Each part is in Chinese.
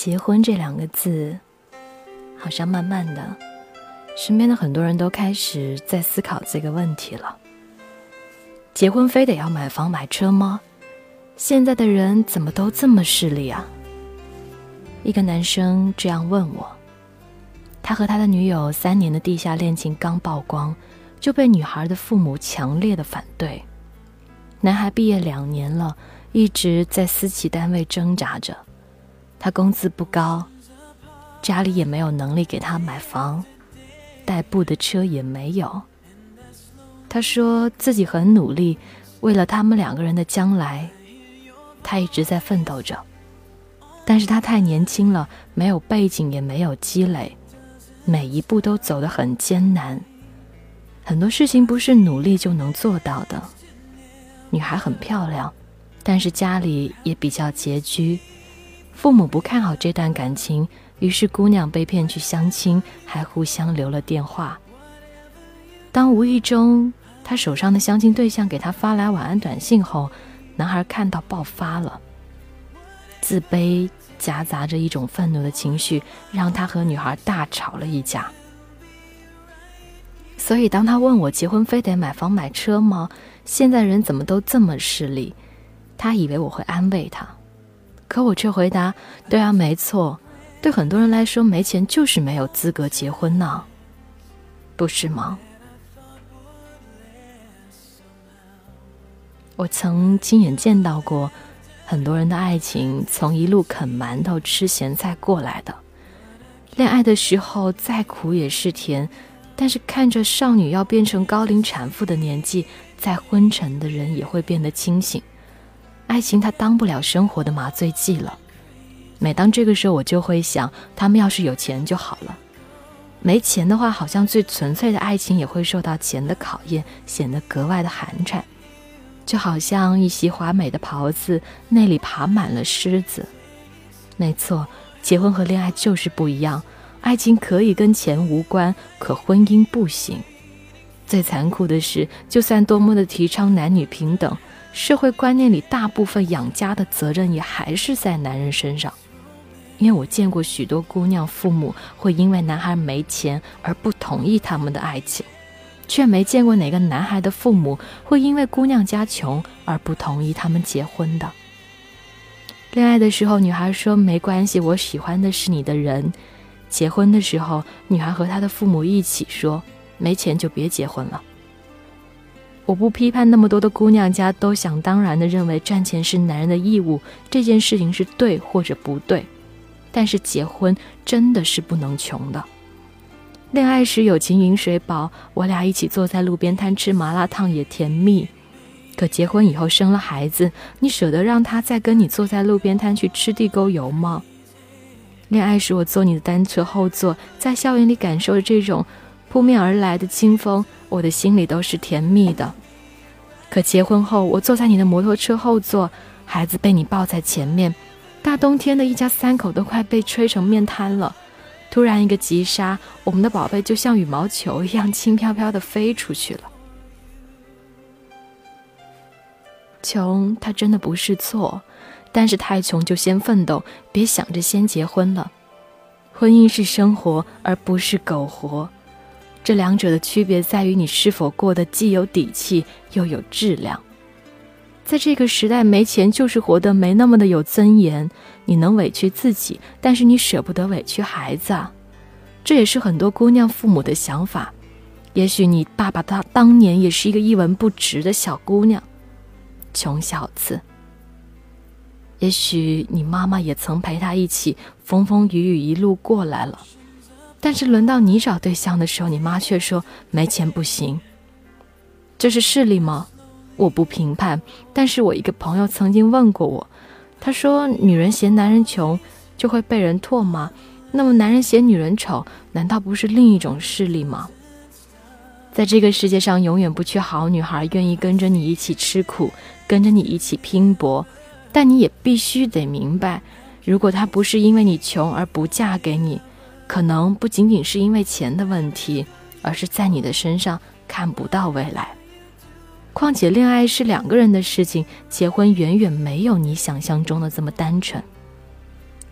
结婚这两个字，好像慢慢的，身边的很多人都开始在思考这个问题了。结婚非得要买房买车吗？现在的人怎么都这么势利啊？一个男生这样问我。他和他的女友三年的地下恋情刚曝光，就被女孩的父母强烈的反对。男孩毕业两年了，一直在私企单位挣扎着。他工资不高，家里也没有能力给他买房，代步的车也没有。他说自己很努力，为了他们两个人的将来，他一直在奋斗着。但是他太年轻了，没有背景，也没有积累，每一步都走得很艰难。很多事情不是努力就能做到的。女孩很漂亮，但是家里也比较拮据。父母不看好这段感情，于是姑娘被骗去相亲，还互相留了电话。当无意中他手上的相亲对象给他发来晚安短信后，男孩看到爆发了，自卑夹杂着一种愤怒的情绪，让他和女孩大吵了一架。所以当他问我结婚非得买房买车吗？现在人怎么都这么势利？他以为我会安慰他。可我却回答：“对啊，没错。对很多人来说，没钱就是没有资格结婚呢，不是吗？”我曾亲眼见到过很多人的爱情从一路啃馒头、吃咸菜过来的。恋爱的时候再苦也是甜，但是看着少女要变成高龄产妇的年纪，再昏沉的人也会变得清醒。爱情它当不了生活的麻醉剂了。每当这个时候，我就会想，他们要是有钱就好了。没钱的话，好像最纯粹的爱情也会受到钱的考验，显得格外的寒碜。就好像一袭华美的袍子，内里爬满了虱子。没错，结婚和恋爱就是不一样。爱情可以跟钱无关，可婚姻不行。最残酷的是，就算多么的提倡男女平等。社会观念里，大部分养家的责任也还是在男人身上。因为我见过许多姑娘父母会因为男孩没钱而不同意他们的爱情，却没见过哪个男孩的父母会因为姑娘家穷而不同意他们结婚的。恋爱的时候，女孩说没关系，我喜欢的是你的人；结婚的时候，女孩和她的父母一起说没钱就别结婚了。我不批判那么多的姑娘家都想当然的认为赚钱是男人的义务，这件事情是对或者不对，但是结婚真的是不能穷的。恋爱时友情饮水饱，我俩一起坐在路边摊吃麻辣烫也甜蜜。可结婚以后生了孩子，你舍得让他再跟你坐在路边摊去吃地沟油吗？恋爱时我坐你的单车后座，在校园里感受着这种扑面而来的清风。我的心里都是甜蜜的，可结婚后，我坐在你的摩托车后座，孩子被你抱在前面，大冬天的一家三口都快被吹成面瘫了。突然一个急刹，我们的宝贝就像羽毛球一样轻飘飘的飞出去了。穷，它真的不是错，但是太穷就先奋斗，别想着先结婚了。婚姻是生活，而不是苟活。这两者的区别在于，你是否过得既有底气又有质量。在这个时代，没钱就是活得没那么的有尊严。你能委屈自己，但是你舍不得委屈孩子啊。这也是很多姑娘父母的想法。也许你爸爸他当年也是一个一文不值的小姑娘，穷小子。也许你妈妈也曾陪他一起风风雨雨一路过来了。但是轮到你找对象的时候，你妈却说没钱不行。这是势利吗？我不评判。但是我一个朋友曾经问过我，他说：“女人嫌男人穷就会被人唾骂？那么男人嫌女人丑，难道不是另一种势力吗？”在这个世界上，永远不缺好女孩，愿意跟着你一起吃苦，跟着你一起拼搏。但你也必须得明白，如果她不是因为你穷而不嫁给你。可能不仅仅是因为钱的问题，而是在你的身上看不到未来。况且，恋爱是两个人的事情，结婚远远没有你想象中的这么单纯。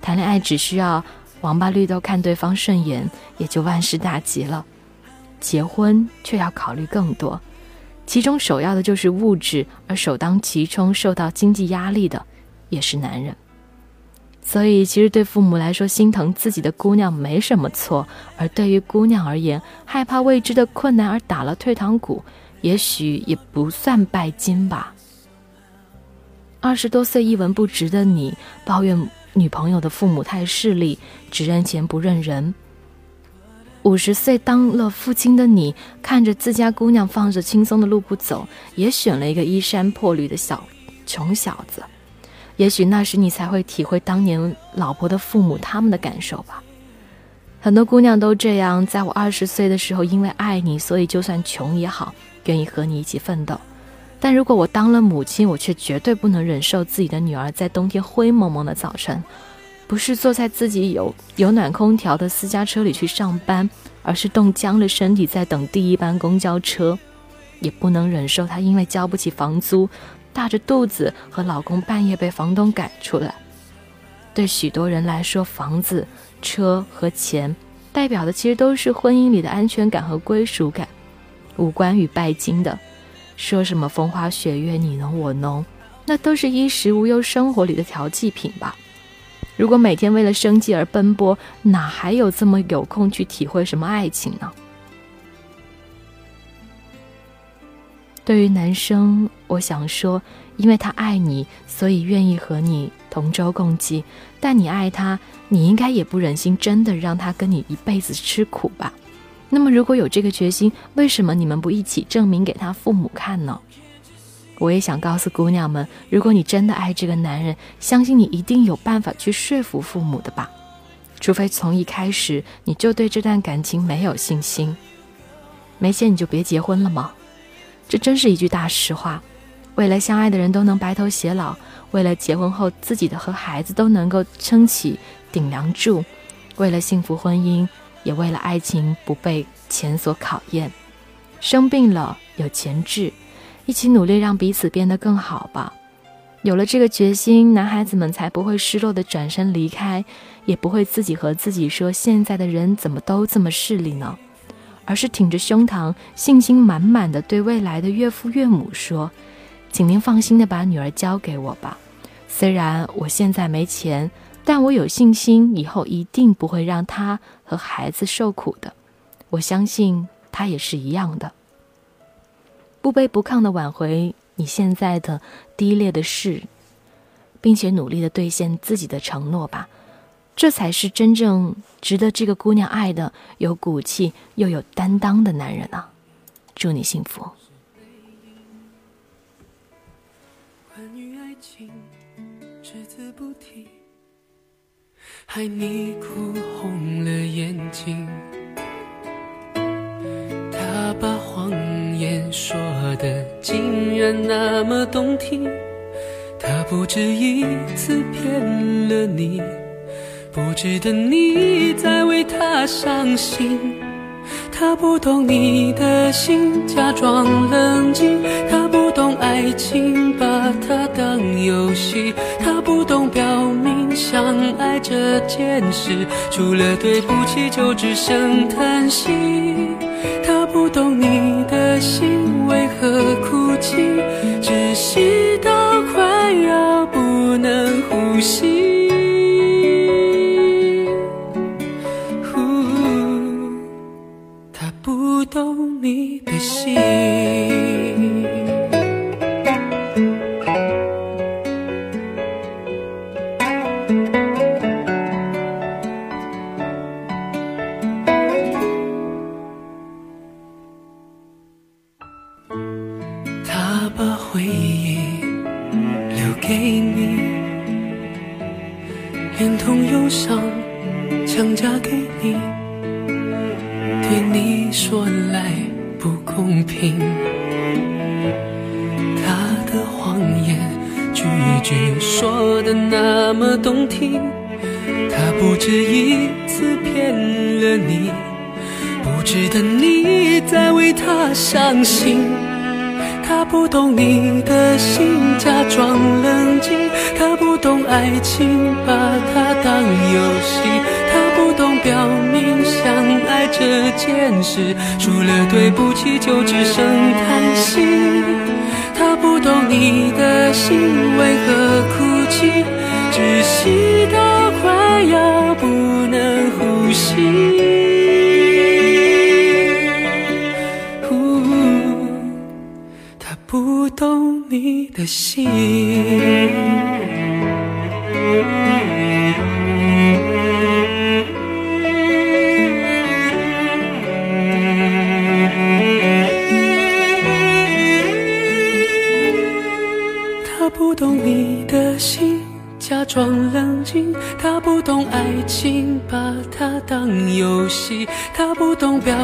谈恋爱只需要王八绿豆看对方顺眼，也就万事大吉了。结婚却要考虑更多，其中首要的就是物质，而首当其冲受到经济压力的也是男人。所以，其实对父母来说，心疼自己的姑娘没什么错；而对于姑娘而言，害怕未知的困难而打了退堂鼓，也许也不算拜金吧。二十多岁一文不值的你，抱怨女朋友的父母太势利，只认钱不认人；五十岁当了父亲的你，看着自家姑娘放着轻松的路不走，也选了一个衣衫破履的小穷小子。也许那时你才会体会当年老婆的父母他们的感受吧。很多姑娘都这样，在我二十岁的时候，因为爱你，所以就算穷也好，愿意和你一起奋斗。但如果我当了母亲，我却绝对不能忍受自己的女儿在冬天灰蒙蒙的早晨，不是坐在自己有有暖空调的私家车里去上班，而是冻僵了身体在等第一班公交车，也不能忍受她因为交不起房租。大着肚子和老公半夜被房东赶出来。对许多人来说，房子、车和钱代表的其实都是婚姻里的安全感和归属感，无关与拜金的。说什么风花雪月你侬我侬，那都是衣食无忧生活里的调剂品吧。如果每天为了生计而奔波，哪还有这么有空去体会什么爱情呢？对于男生，我想说，因为他爱你，所以愿意和你同舟共济。但你爱他，你应该也不忍心真的让他跟你一辈子吃苦吧？那么，如果有这个决心，为什么你们不一起证明给他父母看呢？我也想告诉姑娘们，如果你真的爱这个男人，相信你一定有办法去说服父母的吧？除非从一开始你就对这段感情没有信心，没钱你就别结婚了吗？这真是一句大实话。为了相爱的人都能白头偕老，为了结婚后自己的和孩子都能够撑起顶梁柱，为了幸福婚姻，也为了爱情不被钱所考验，生病了有钱治，一起努力让彼此变得更好吧。有了这个决心，男孩子们才不会失落的转身离开，也不会自己和自己说：“现在的人怎么都这么势利呢？”而是挺着胸膛，信心满满的对未来的岳父岳母说：“请您放心的把女儿交给我吧。虽然我现在没钱，但我有信心，以后一定不会让她和孩子受苦的。我相信他也是一样的。不卑不亢的挽回你现在的低劣的事，并且努力的兑现自己的承诺吧。”这才是真正值得这个姑娘爱的、有骨气又有担当的男人啊！祝你幸福。关于爱情，只字不提，害你哭红了眼睛。他把谎言说的竟然那么动听，他不止一次骗了你。不值得你再为他伤心，他不懂你的心，假装冷静。他不懂爱情，把它当游戏。他不懂表明相爱这件事，除了对不起就只剩叹息。他不懂你的心为何哭泣，窒息到快要不能呼吸。他把回忆留给你，连同忧伤强加给你，对你说来。不公平，他的谎言句句说的那么动听，他不止一次骗了你，值得你再为他伤心。他不懂你的心，假装冷静。他不懂爱情，把它当游戏。他不懂表明相爱这件事，除了对不起就只剩叹息。他不懂你的心为何哭泣，窒息到快要不能呼吸。懂你的心，他不懂你的心。假装冷静，他不懂爱情，把它当游戏。他不懂表